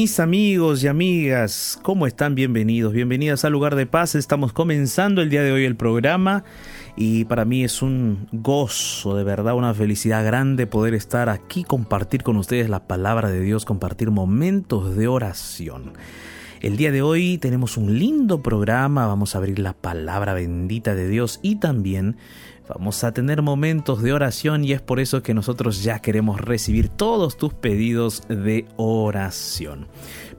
Mis amigos y amigas, ¿cómo están? Bienvenidos, bienvenidas al lugar de paz. Estamos comenzando el día de hoy el programa y para mí es un gozo, de verdad, una felicidad grande poder estar aquí, compartir con ustedes la palabra de Dios, compartir momentos de oración. El día de hoy tenemos un lindo programa, vamos a abrir la palabra bendita de Dios y también Vamos a tener momentos de oración y es por eso que nosotros ya queremos recibir todos tus pedidos de oración.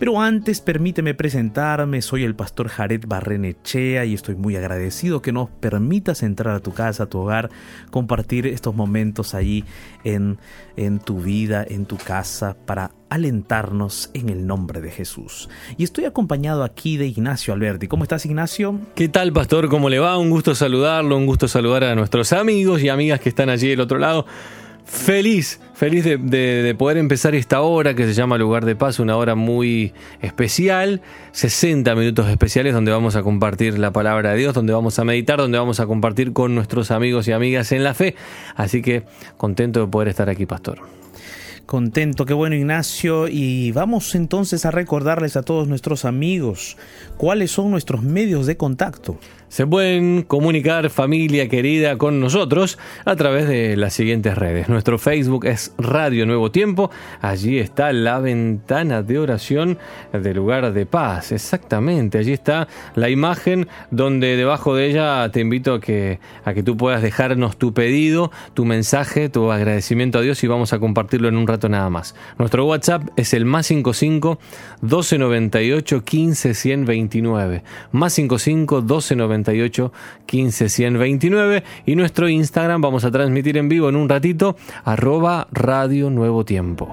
Pero antes permíteme presentarme, soy el pastor Jared Barrenechea y estoy muy agradecido que nos permitas entrar a tu casa, a tu hogar, compartir estos momentos allí en, en tu vida, en tu casa, para alentarnos en el nombre de Jesús. Y estoy acompañado aquí de Ignacio Alberti. ¿Cómo estás, Ignacio? ¿Qué tal, pastor? ¿Cómo le va? Un gusto saludarlo, un gusto saludar a nuestros amigos y amigas que están allí del otro lado. Feliz, feliz de, poder empezar esta hora que se llama Lugar de Paz, una hora muy especial, 60 minutos especiales donde vamos a compartir la palabra de Dios, donde vamos a meditar, donde vamos a compartir con nuestros amigos y amigas en la fe. Así que contento de poder estar aquí, pastor. Contento, qué bueno Ignacio. Y vamos entonces a recordarles a todos nuestros amigos cuáles son nuestros medios de contacto. Se pueden comunicar familia querida con nosotros a través de las siguientes redes. Nuestro Facebook es Radio Nuevo Tiempo. Allí está la ventana de oración del lugar de paz. Exactamente. Allí está la imagen donde debajo de ella te invito a que, a que tú puedas dejarnos tu pedido, tu mensaje, tu agradecimiento a Dios y vamos a compartirlo en un rato nada más. Nuestro WhatsApp es el más 55 1298 15 129. Más 55 1298 15 129 y nuestro Instagram vamos a transmitir en vivo en un ratito arroba Radio Nuevo Tiempo.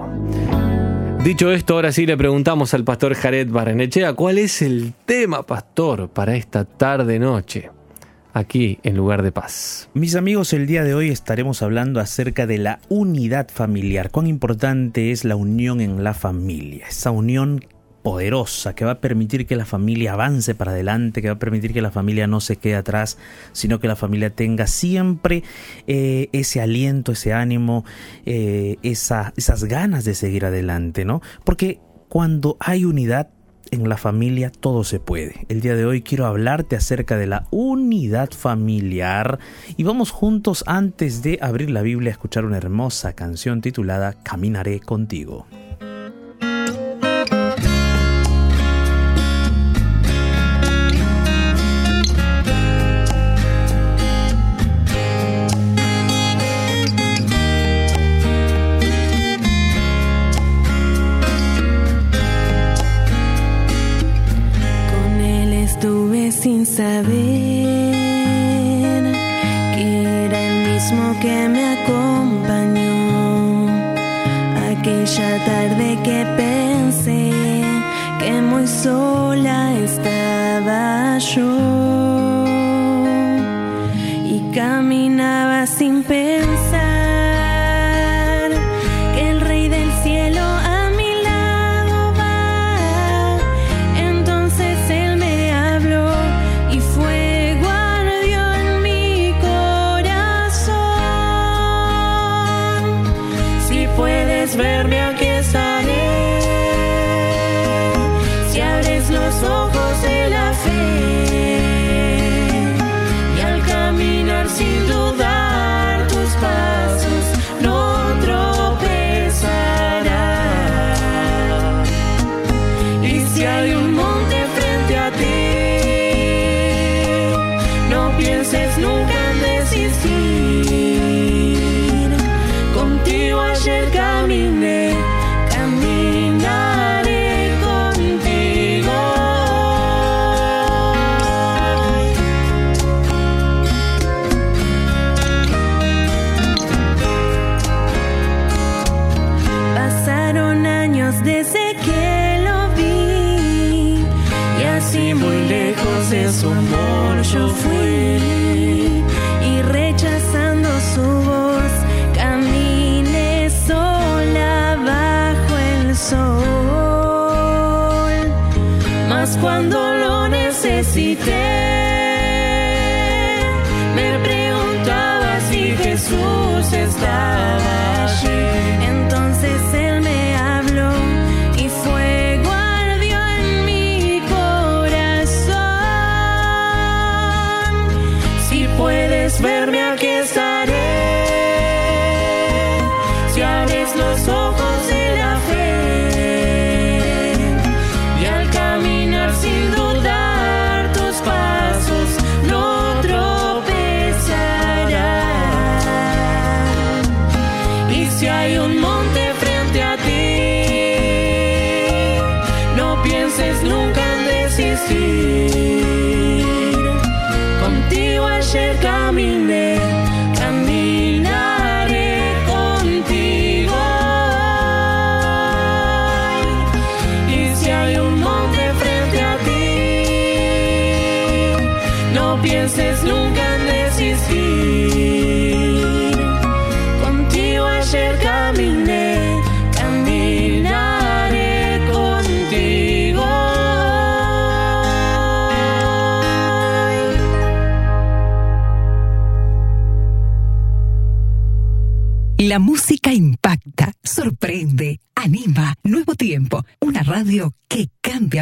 Dicho esto, ahora sí le preguntamos al pastor Jared Barrenechea cuál es el tema, pastor, para esta tarde-noche aquí en lugar de paz. Mis amigos, el día de hoy estaremos hablando acerca de la unidad familiar. Cuán importante es la unión en la familia, esa unión poderosa que va a permitir que la familia avance para adelante, que va a permitir que la familia no se quede atrás, sino que la familia tenga siempre eh, ese aliento, ese ánimo, eh, esas ganas de seguir adelante, ¿no? Porque cuando hay unidad en la familia todo se puede. El día de hoy quiero hablarte acerca de la unidad familiar y vamos juntos antes de abrir la Biblia a escuchar una hermosa canción titulada Caminaré contigo. Entonces si hay un monte frente a ti, no pienses nunca en desistir.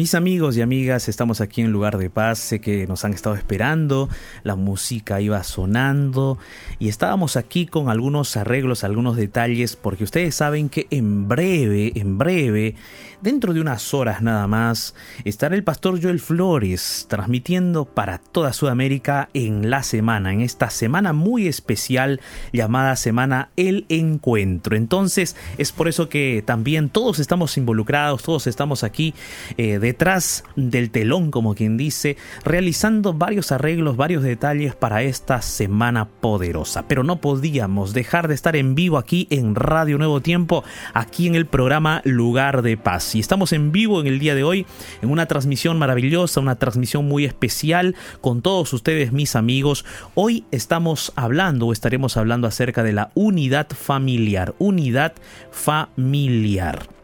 Mis amigos y amigas, estamos aquí en Lugar de Paz. Sé que nos han estado esperando, la música iba sonando y estábamos aquí con algunos arreglos, algunos detalles, porque ustedes saben que en breve, en breve, dentro de unas horas nada más, estará el pastor Joel Flores transmitiendo para toda Sudamérica en la semana, en esta semana muy especial llamada Semana El Encuentro. Entonces, es por eso que también todos estamos involucrados, todos estamos aquí eh, detrás del telón, como quien dice, realizando varios arreglos, varios detalles para esta semana poderosa. Pero no podíamos dejar de estar en vivo aquí en Radio Nuevo Tiempo, aquí en el programa Lugar de Paz. Y estamos en vivo en el día de hoy, en una transmisión maravillosa, una transmisión muy especial con todos ustedes, mis amigos. Hoy estamos hablando o estaremos hablando acerca de la unidad familiar, unidad familiar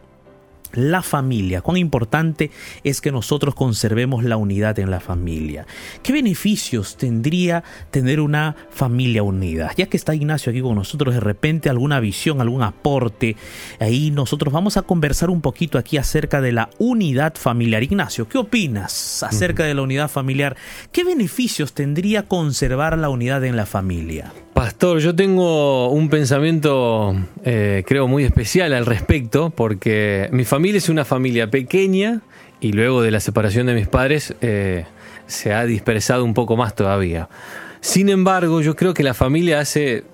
la familia, cuán importante es que nosotros conservemos la unidad en la familia. ¿Qué beneficios tendría tener una familia unida? Ya que está Ignacio aquí con nosotros, de repente alguna visión, algún aporte, ahí nosotros vamos a conversar un poquito aquí acerca de la unidad familiar. Ignacio, ¿qué opinas acerca de la unidad familiar? ¿Qué beneficios tendría conservar la unidad en la familia? Pastor, yo tengo un pensamiento, eh, creo, muy especial al respecto, porque mi familia es una familia pequeña y luego de la separación de mis padres eh, se ha dispersado un poco más todavía. Sin embargo, yo creo que la familia hace,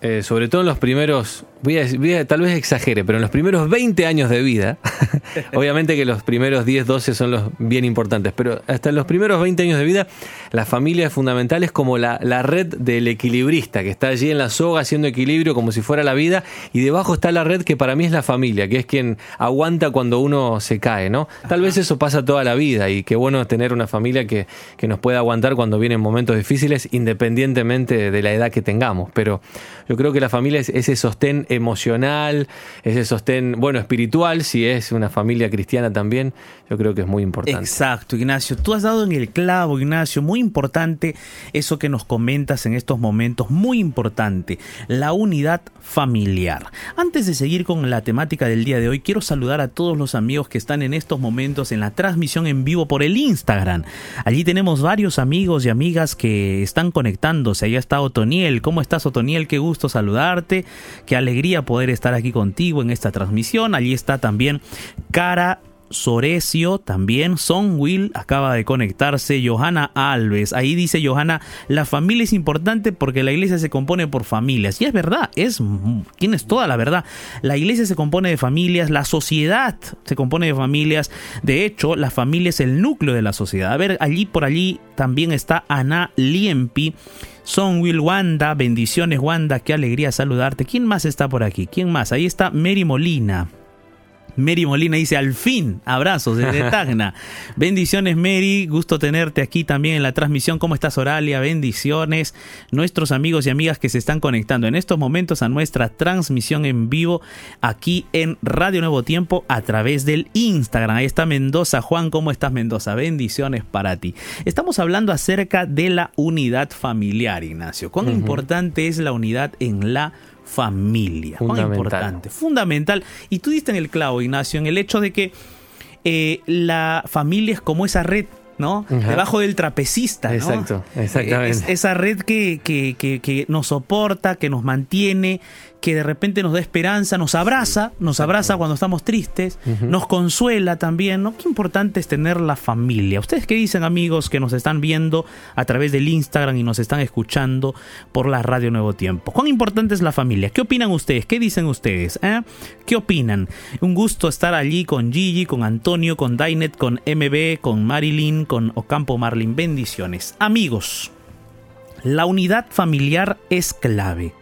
eh, sobre todo en los primeros voy a, voy a- tal vez exagere, pero en los primeros 20 años de vida, obviamente que los primeros 10, 12 son los bien importantes, pero hasta en los primeros 20 años de vida, la familia es fundamental, es como la, la red del equilibrista, que está allí en la soga haciendo equilibrio como si fuera la vida, y debajo está la red que para mí es la familia, que es quien aguanta cuando uno se cae, ¿no? Tal vez eso pasa toda la vida, y qué bueno tener una familia que, que nos pueda aguantar cuando vienen momentos difíciles, independientemente de la edad que tengamos, pero yo creo que la familia es ese sostén emocional, ese sostén, bueno, espiritual, si es una familia cristiana también, yo creo que es muy importante. Exacto, Ignacio. Tú has dado en el clavo, Ignacio. Muy importante eso que nos comentas en estos momentos. Muy importante. La unidad familiar. Antes de seguir con la temática del día de hoy, quiero saludar a todos los amigos que están en estos momentos en la transmisión en vivo por el Instagram. Allí tenemos varios amigos y amigas que están conectándose. Allá está Otoniel. ¿Cómo estás, Otoniel? Qué gusto saludarte. Qué alegría poder estar aquí contigo en esta transmisión. Allí está también Cara Sorecio también, Son Will acaba de conectarse, Johanna Alves, ahí dice Johanna, la familia es importante porque la iglesia se compone por familias, y es verdad, es, tienes toda la verdad, la iglesia se compone de familias, la sociedad se compone de familias, de hecho la familia es el núcleo de la sociedad, a ver, allí por allí también está Ana Liempi, son Will Wanda, bendiciones Wanda, qué alegría saludarte. ¿Quién más está por aquí? ¿Quién más? Ahí está Mary Molina. Mary Molina dice, al fin, abrazos desde Tacna. Bendiciones Mary, gusto tenerte aquí también en la transmisión. ¿Cómo estás Oralia? Bendiciones. Nuestros amigos y amigas que se están conectando en estos momentos a nuestra transmisión en vivo aquí en Radio Nuevo Tiempo a través del Instagram. Ahí está Mendoza. Juan, ¿cómo estás Mendoza? Bendiciones para ti. Estamos hablando acerca de la unidad familiar, Ignacio. ¿Cuán importante es la unidad en la familia? ¿Cuán Fundamental. importante? fundamental. Y tú diste en el clavo, Ignacio, en el hecho de que eh, la familia es como esa red, ¿no? Ajá. Debajo del trapecista, ¿no? Exacto, exactamente. Es- esa red que, que- que- que nos soporta, que nos mantiene, que de repente nos da esperanza, nos abraza, nos abraza cuando estamos tristes, nos consuela también, ¿no? Qué importante es tener la familia. ¿Ustedes qué dicen, amigos, que nos están viendo a través del Instagram y nos están escuchando por la Radio Nuevo Tiempo? ¿Cuán importante es la familia? ¿Qué opinan ustedes? ¿Qué dicen ustedes? eh? ¿Qué opinan? Un gusto estar allí con Gigi, con Antonio, con Dainet, con MB, con Marilyn, con Ocampo Marlin. Bendiciones. Amigos, la unidad familiar es clave.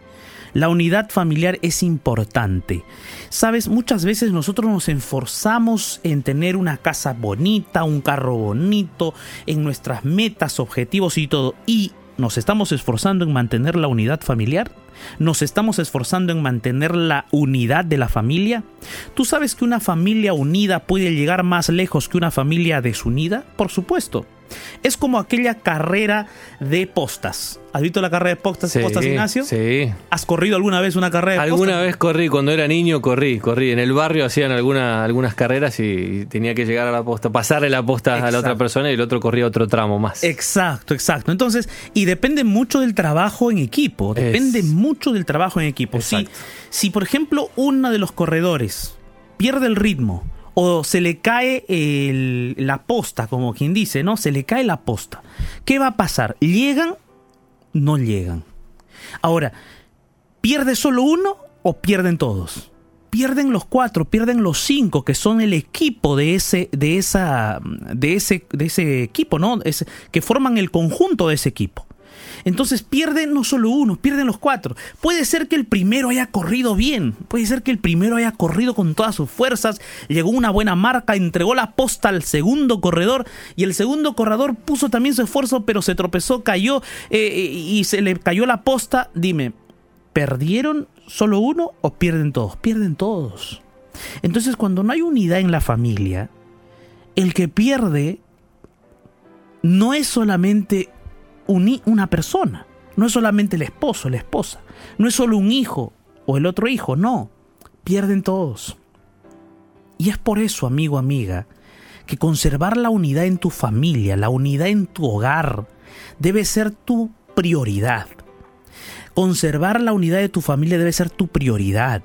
La unidad familiar es importante. Sabes, muchas veces nosotros nos esforzamos en tener una casa bonita, un carro bonito, en nuestras metas, objetivos y todo. Y nos estamos esforzando en mantener la unidad familiar. Nos estamos esforzando en mantener la unidad de la familia. ¿Tú sabes que una familia unida puede llegar más lejos que una familia desunida? Por supuesto. Es como aquella carrera de postas. ¿Has visto la carrera de postas, Sí, postas Ignacio? Sí. ¿Has corrido alguna vez una carrera de Alguna postas? vez corrí, cuando era niño corrí, corrí. En el barrio hacían alguna, algunas carreras y tenía que llegar a la posta, pasarle la posta a la otra persona y el otro corría otro tramo más. Exacto, exacto. Entonces, y depende mucho del trabajo en equipo. Depende Es- mucho del trabajo en equipo. Si, si, por ejemplo, uno de los corredores pierde el ritmo o se le cae la posta, como quien dice, ¿no? Se le cae la posta. ¿Qué va a pasar? ¿Llegan? No llegan. Ahora, ¿pierde solo uno o pierden todos? Pierden los cuatro, pierden los cinco que son el equipo de ese, de esa, de ese, de ese equipo, ¿no? Es- que forman el conjunto de ese equipo. Entonces pierden no solo uno, pierden los cuatro. Puede ser que el primero haya corrido bien, puede ser que el primero haya corrido con todas sus fuerzas, llegó una buena marca, entregó la posta al segundo corredor y el segundo corredor puso también su esfuerzo, pero se tropezó, cayó eh, y se le cayó la posta. Dime, ¿perdieron solo uno o pierden todos? Pierden todos. Entonces cuando no hay unidad en la familia, el que pierde no es solamente uni- una persona, no es solamente el esposo, la esposa, no es solo un hijo o el otro hijo, no, pierden todos. Y es por eso, amigo, amiga, que conservar la unidad en tu familia, la unidad en tu hogar, debe ser tu prioridad. Conservar la unidad de tu familia debe ser tu prioridad.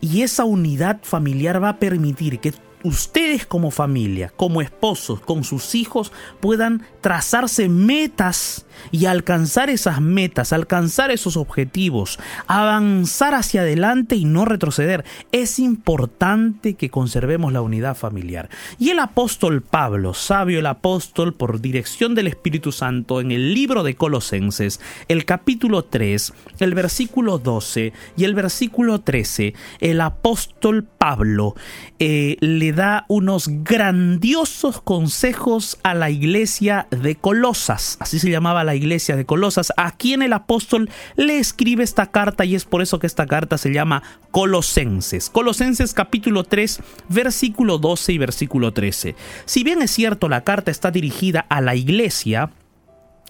Y esa unidad familiar va a permitir que ustedes como familia, como esposos, con sus hijos, puedan trazarse metas y alcanzar esas metas, alcanzar esos objetivos, avanzar hacia adelante y no retroceder. Es importante que conservemos la unidad familiar. Y el apóstol Pablo, sabio el apóstol por dirección del Espíritu Santo, en el libro de Colosenses, el capítulo 3, el versículo 12 y el versículo 13, el apóstol Pablo eh, le da unos grandiosos consejos a la iglesia de Colosas, así se llamaba la iglesia de Colosas, a quien el apóstol le escribe esta carta y es por eso que esta carta se llama Colosenses. Colosenses capítulo 3, versículo 12 y versículo 13. Si bien es cierto la carta está dirigida a la iglesia,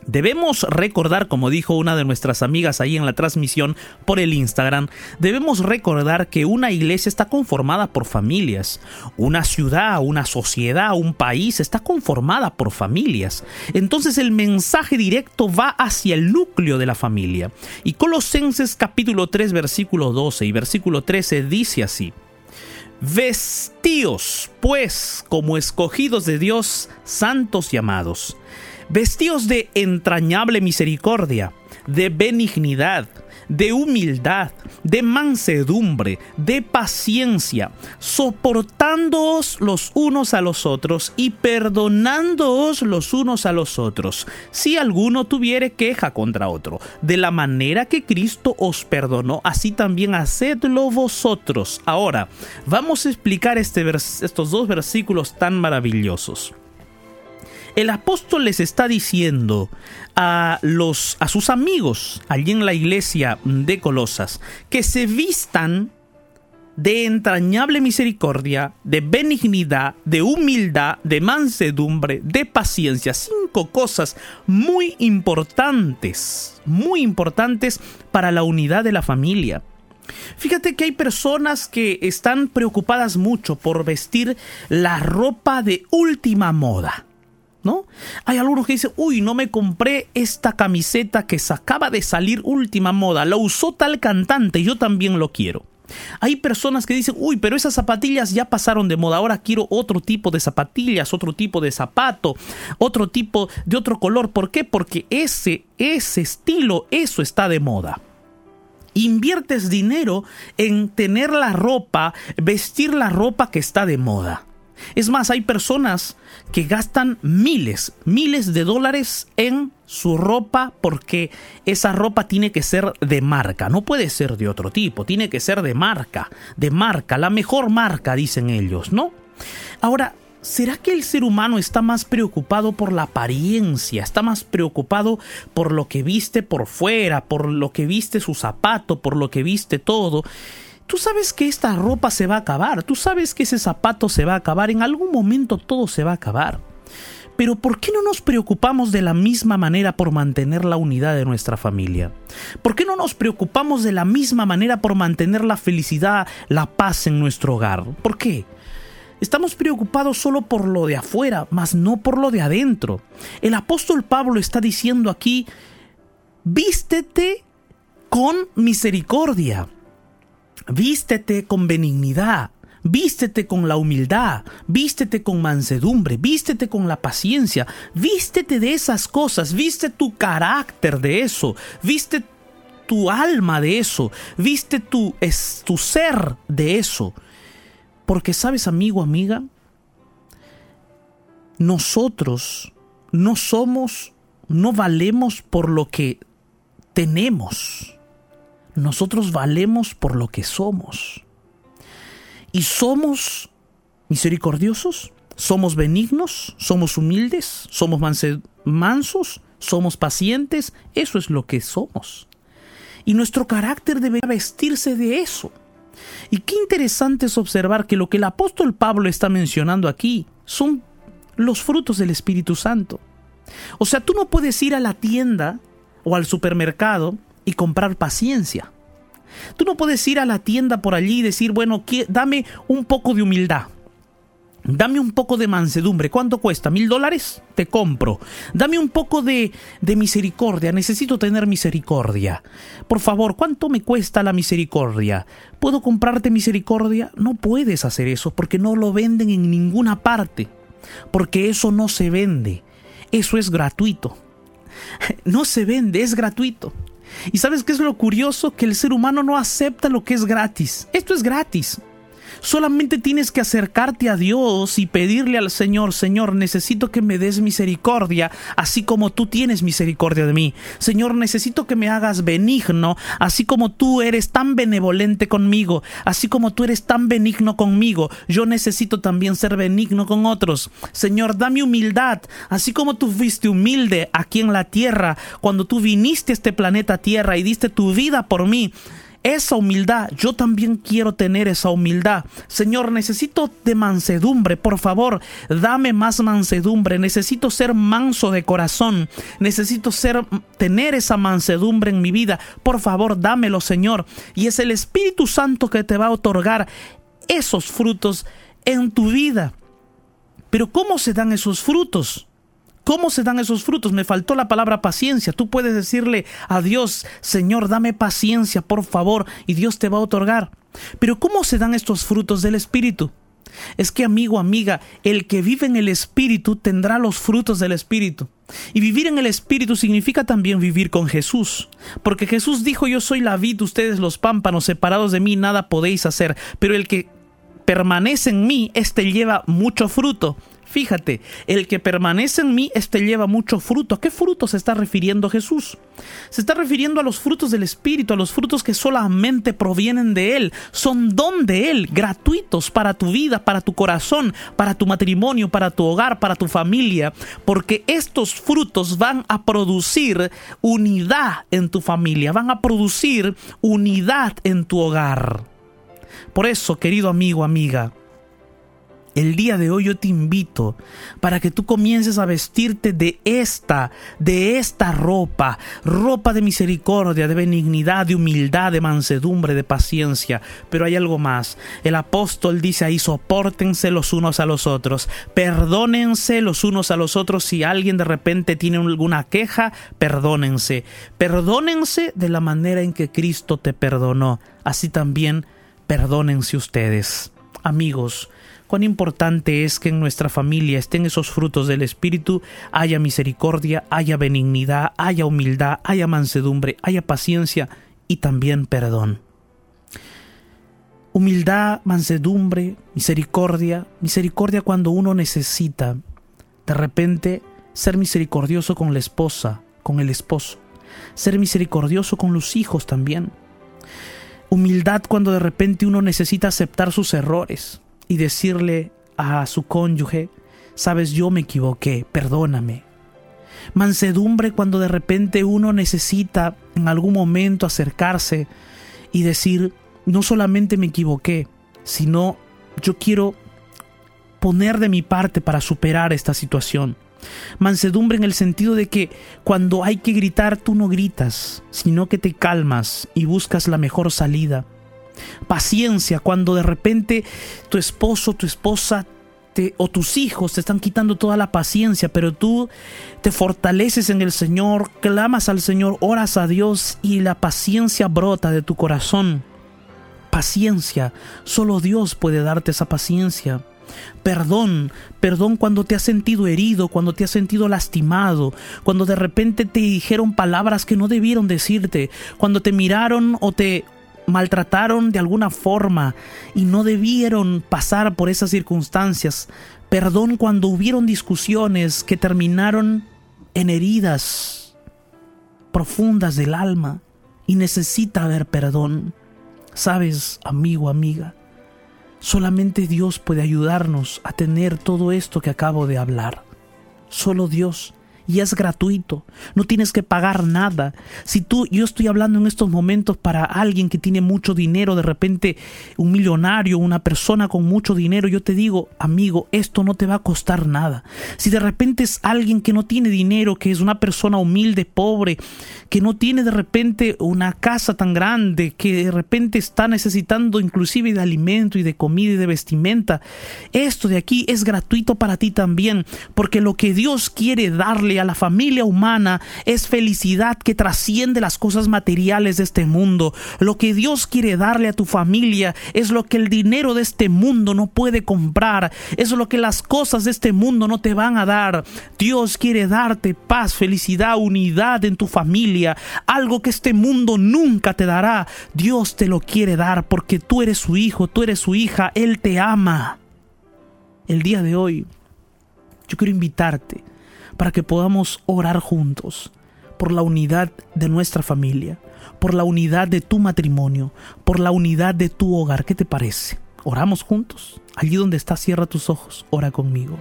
Debemos recordar, como dijo una de nuestras amigas ahí en la transmisión por el Instagram, debemos recordar que una iglesia está conformada por familias. Una ciudad, una sociedad, un país está conformada por familias. Entonces el mensaje directo va hacia el núcleo de la familia. Y Colosenses capítulo 3 versículo 12 y versículo 13 dice así. Vestíos, pues, como escogidos de Dios, santos y amados vestidos de entrañable misericordia, de benignidad, de humildad, de mansedumbre, de paciencia, soportándoos los unos a los otros y perdonándoos los unos a los otros, si alguno tuviere queja contra otro. De la manera que Cristo os perdonó, así también hacedlo vosotros. Ahora, vamos a explicar este estos dos versículos tan maravillosos el apóstol les está diciendo a los a sus amigos allí en la iglesia de Colosas que se vistan de entrañable misericordia, de benignidad, de humildad, de mansedumbre, de paciencia. Cinco cosas muy importantes, muy importantes para la unidad de la familia. Fíjate que hay personas que están preocupadas mucho por vestir la ropa de última moda. ¿No? Hay algunos que dicen, uy, no me compré esta camiseta que acaba de salir última moda, la usó tal cantante, yo también lo quiero. Hay personas que dicen, uy, pero esas zapatillas ya pasaron de moda, ahora quiero otro tipo de zapatillas, otro tipo de zapato, otro tipo de otro color. ¿Por qué? Porque ese, ese estilo, eso está de moda inviertes dinero en tener la ropa, vestir la ropa que está de moda. Es más, hay personas que gastan miles, miles de dólares en su ropa porque esa ropa tiene que ser de marca, no puede ser de otro tipo, tiene que ser de marca, de marca, la mejor marca, dicen ellos, ¿no? Ahora, ¿será que el ser humano está más preocupado por la apariencia, está más preocupado por lo que viste por fuera, por lo que viste su zapato, por lo que viste todo? Tú sabes que esta ropa se va a acabar, tú sabes que ese zapato se va a acabar, en algún momento todo se va a acabar. Pero ¿por qué no nos preocupamos de la misma manera por mantener la unidad de nuestra familia? ¿Por qué no nos preocupamos de la misma manera por mantener la felicidad, la paz en nuestro hogar? ¿Por qué? Estamos preocupados solo por lo de afuera, mas no por lo de adentro. El apóstol Pablo está diciendo aquí, vístete con misericordia. Vístete con benignidad, vístete con la humildad, vístete con mansedumbre, vístete con la paciencia, vístete de esas cosas, viste tu carácter de eso, viste tu alma de eso, viste tu, es, tu ser de eso. Porque sabes, amigo, amiga, nosotros no somos, no valemos por lo que tenemos nosotros valemos por lo que somos. Y somos misericordiosos, somos benignos, somos humildes, somos mansos, somos pacientes, eso es lo que somos. Y nuestro carácter debe vestirse de eso. Y qué interesante es observar que lo que el apóstol Pablo está mencionando aquí son los frutos del Espíritu Santo. O sea, tú no puedes ir a la tienda o al supermercado y comprar paciencia. Tú no puedes ir a la tienda por allí y decir, bueno, dame un poco de humildad. Dame un poco de mansedumbre. ¿Cuánto cuesta? ¿Mil dólares? Te compro. Dame un poco de, de, misericordia. Necesito tener misericordia. Por favor, ¿cuánto me cuesta la misericordia? ¿Puedo comprarte misericordia? No puedes hacer eso porque no lo venden en ninguna parte. Porque eso no se vende. Eso es gratuito. No se vende, es gratuito. ¿Y sabes qué es lo curioso? Que el ser humano no acepta lo que es gratis. Esto es gratis. Solamente tienes que acercarte a Dios y pedirle al Señor, Señor, necesito que me des misericordia, así como tú tienes misericordia de mí. Señor, necesito que me hagas benigno, así como tú eres tan benevolente conmigo, así como tú eres tan benigno conmigo. Yo necesito también ser benigno con otros. Señor, dame humildad, así como tú fuiste humilde aquí en la tierra, cuando tú viniste a este planeta Tierra y diste tu vida por mí esa humildad, yo también quiero tener esa humildad. Señor, necesito de mansedumbre, por favor, dame más mansedumbre. Necesito ser manso de corazón. Necesito ser tener esa mansedumbre en mi vida. Por favor, dámelo, Señor. Y es el Espíritu Santo que te va a otorgar esos frutos en tu vida. Pero ¿cómo se dan esos frutos? ¿Cómo se dan esos frutos? Me faltó la palabra paciencia. Tú puedes decirle a Dios, Señor, dame paciencia, por favor, y Dios te va a otorgar. Pero ¿cómo se dan estos frutos del Espíritu? Es que, amigo, amiga, el que vive en el Espíritu tendrá los frutos del Espíritu. Y vivir en el Espíritu significa también vivir con Jesús. Porque Jesús dijo, yo soy la vid, ustedes los pámpanos, separados de mí nada podéis hacer. Pero el que permanece en mí, éste lleva mucho fruto. Fíjate, el que permanece en mí, este lleva mucho fruto. ¿A qué fruto se está refiriendo Jesús? Se está refiriendo a los frutos del Espíritu, a los frutos que solamente provienen de Él. Son don de Él, gratuitos para tu vida, para tu corazón, para tu matrimonio, para tu hogar, para tu familia. Porque estos frutos van a producir unidad en tu familia, van a producir unidad en tu hogar. Por eso, querido amigo, amiga, el día de hoy yo te invito para que tú comiences a vestirte de esta, de esta ropa, ropa de misericordia, de benignidad, de humildad, de mansedumbre, de paciencia. Pero hay algo más. El apóstol dice ahí, soportense los unos a los otros, perdónense los unos a los otros. Si alguien de repente tiene alguna queja, perdónense. Perdónense de la manera en que Cristo te perdonó. Así también perdónense ustedes. Amigos, cuán importante es que en nuestra familia estén esos frutos del Espíritu, haya misericordia, haya benignidad, haya humildad, haya mansedumbre, haya paciencia y también perdón. Humildad, mansedumbre, misericordia, misericordia cuando uno necesita de repente ser misericordioso con la esposa, con el esposo, ser misericordioso con los hijos también. Humildad cuando de repente uno necesita aceptar sus errores, y decirle a su cónyuge, sabes, yo me equivoqué, perdóname. Mansedumbre cuando de repente uno necesita en algún momento acercarse y decir, no solamente me equivoqué, sino yo quiero poner de mi parte para superar esta situación. Mansedumbre en el sentido de que cuando hay que gritar tú no gritas, sino que te calmas y buscas la mejor salida. Paciencia cuando de repente tu esposo, tu esposa te, o tus hijos te están quitando toda la paciencia, pero tú te fortaleces en el Señor, clamas al Señor, oras a Dios y la paciencia brota de tu corazón. Paciencia, solo Dios puede darte esa paciencia. Perdón, perdón cuando te has sentido herido, cuando te has sentido lastimado, cuando de repente te dijeron palabras que no debieron decirte, cuando te miraron o te maltrataron de alguna forma y no debieron pasar por esas circunstancias. Perdón cuando hubieron discusiones que terminaron en heridas profundas del alma y necesita haber perdón. Sabes, amigo, amiga, solamente Dios puede ayudarnos a tener todo esto que acabo de hablar. Solo Dios. Y es gratuito. No tienes que pagar nada. Si tú, yo estoy hablando en estos momentos para alguien que tiene mucho dinero, de repente un millonario, una persona con mucho dinero, yo te digo, amigo, esto no te va a costar nada. Si de repente es alguien que no tiene dinero, que es una persona humilde, pobre, que no tiene de repente una casa tan grande, que de repente está necesitando inclusive de alimento y de comida y de vestimenta, esto de aquí es gratuito para ti también, porque lo que Dios quiere darle la familia humana es felicidad que trasciende las cosas materiales de este mundo. Lo que Dios quiere darle a tu familia es lo que el dinero de este mundo no puede comprar, es lo que las cosas de este mundo no te van a dar. Dios quiere darte paz, felicidad, unidad en tu familia, algo que este mundo nunca te dará. Dios te lo quiere dar porque tú eres su hijo, tú eres su hija, Él te ama. El día de hoy, yo quiero invitarte para que podamos orar juntos por la unidad de nuestra familia, por la unidad de tu matrimonio, por la unidad de tu hogar. ¿Qué te parece? Oramos juntos. Allí donde estás, cierra tus ojos, ora conmigo.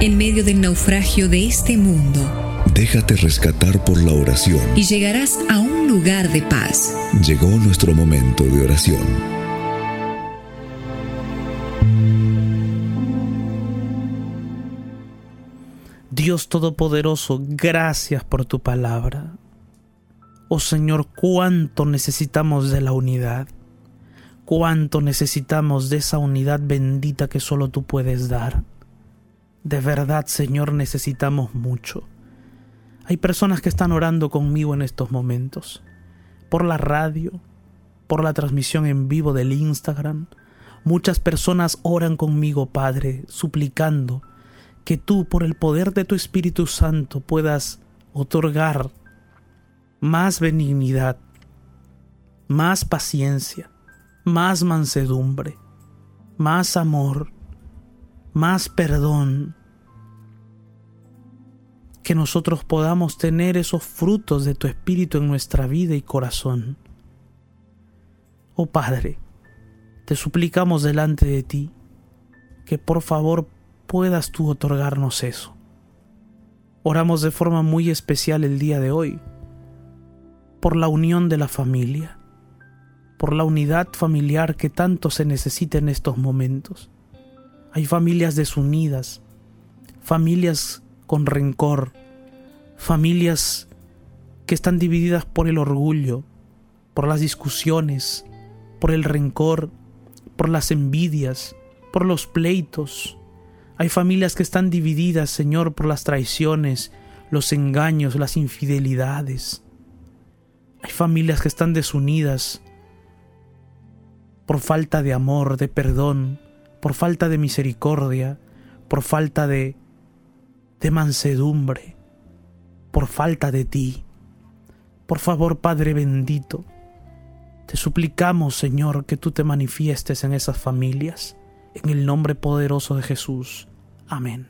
En medio del naufragio de este mundo, Déjate rescatar por la oración. y llegarás a un lugar de paz. Llegó nuestro momento de oración. Dios Todopoderoso, gracias por tu palabra. Oh Señor, cuánto necesitamos de la unidad. Cuánto necesitamos de esa unidad bendita que solo tú puedes dar. De verdad, Señor, necesitamos mucho. Hay personas que están orando conmigo en estos momentos. Por la radio, por la transmisión en vivo del Instagram. Muchas personas oran conmigo, Padre, suplicando que tú, por el poder de tu Espíritu Santo, puedas otorgar más benignidad, más paciencia, más mansedumbre, más amor, más perdón. Que nosotros podamos tener esos frutos de tu Espíritu en nuestra vida y corazón. Oh Padre, te suplicamos delante de ti que por favor puedas tú otorgarnos eso. Oramos de forma muy especial el día de hoy por la unión de la familia, por la unidad familiar que tanto se necesita en estos momentos. Hay familias desunidas, familias con rencor, familias que están divididas por el orgullo, por las discusiones, por el rencor, por las envidias, por los pleitos. Hay familias que están divididas, Señor, por las traiciones, los engaños, las infidelidades. Hay familias que están desunidas por falta de amor, de perdón, por falta de misericordia, por falta de, de mansedumbre, por falta de ti. Por favor, Padre bendito, te suplicamos, Señor, que tú te manifiestes en esas familias, en el nombre poderoso de Jesús. Amen.